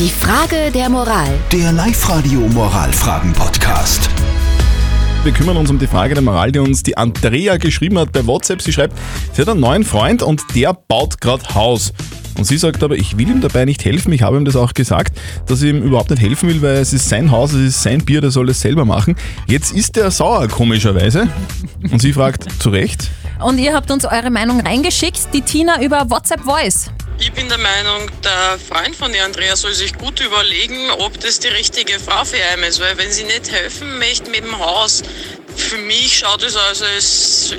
Die Frage der Moral. Der Live-Radio Moralfragen-Podcast. Wir kümmern uns um die Frage der Moral, die uns die Andrea geschrieben hat bei WhatsApp. Sie schreibt, sie hat einen neuen Freund und der baut gerade Haus. Und sie sagt aber, ich will ihm dabei nicht helfen. Ich habe ihm das auch gesagt, dass ich ihm überhaupt nicht helfen will, weil es ist sein Haus, es ist sein Bier, der soll es selber machen. Jetzt ist er sauer, komischerweise. Und sie fragt, zu Recht? Und ihr habt uns eure Meinung reingeschickt, die Tina über WhatsApp Voice. Ich bin der Meinung, der Freund von der Andrea soll sich gut überlegen, ob das die richtige Frau für ihn ist. Weil wenn sie nicht helfen möchte mit dem Haus, für mich schaut es aus, als,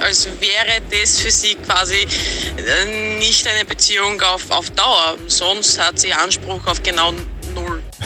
als wäre das für sie quasi äh, nicht eine Beziehung auf, auf Dauer. Sonst hat sie Anspruch auf genau.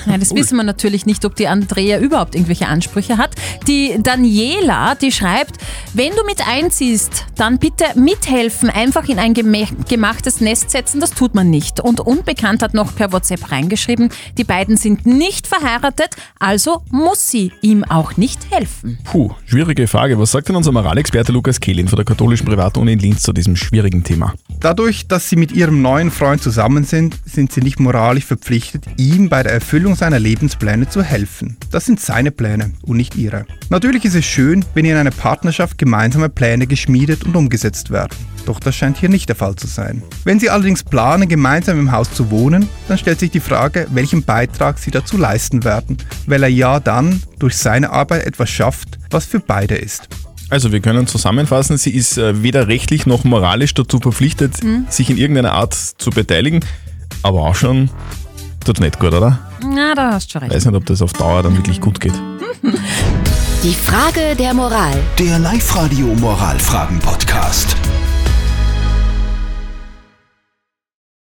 Ja, das wissen wir natürlich nicht, ob die Andrea überhaupt irgendwelche Ansprüche hat. Die Daniela, die schreibt, wenn du mit einziehst, dann bitte mithelfen, einfach in ein gemachtes Nest setzen, das tut man nicht. Und Unbekannt hat noch per WhatsApp reingeschrieben, die beiden sind nicht verheiratet, also muss sie ihm auch nicht helfen. Puh, schwierige Frage. Was sagt denn unser Moralexperte Lukas Kehlin von der katholischen Privatuni in Linz zu diesem schwierigen Thema? Dadurch, dass sie mit ihrem neuen Freund zusammen sind, sind sie nicht moralisch verpflichtet, ihm bei der Erfüllung seiner Lebenspläne zu helfen. Das sind seine Pläne und nicht ihre. Natürlich ist es schön, wenn in einer Partnerschaft gemeinsame Pläne geschmiedet und umgesetzt werden. Doch das scheint hier nicht der Fall zu sein. Wenn sie allerdings planen, gemeinsam im Haus zu wohnen, dann stellt sich die Frage, welchen Beitrag sie dazu leisten werden, weil er ja dann durch seine Arbeit etwas schafft, was für beide ist. Also wir können zusammenfassen, sie ist äh, weder rechtlich noch moralisch dazu verpflichtet, sich in irgendeiner Art zu beteiligen, aber auch schon tut's nicht gut, oder? Na, da hast du schon recht. Weiß nicht, ob das auf Dauer dann wirklich gut geht. Die Frage der Moral. Der Live-Radio Moralfragen-Podcast.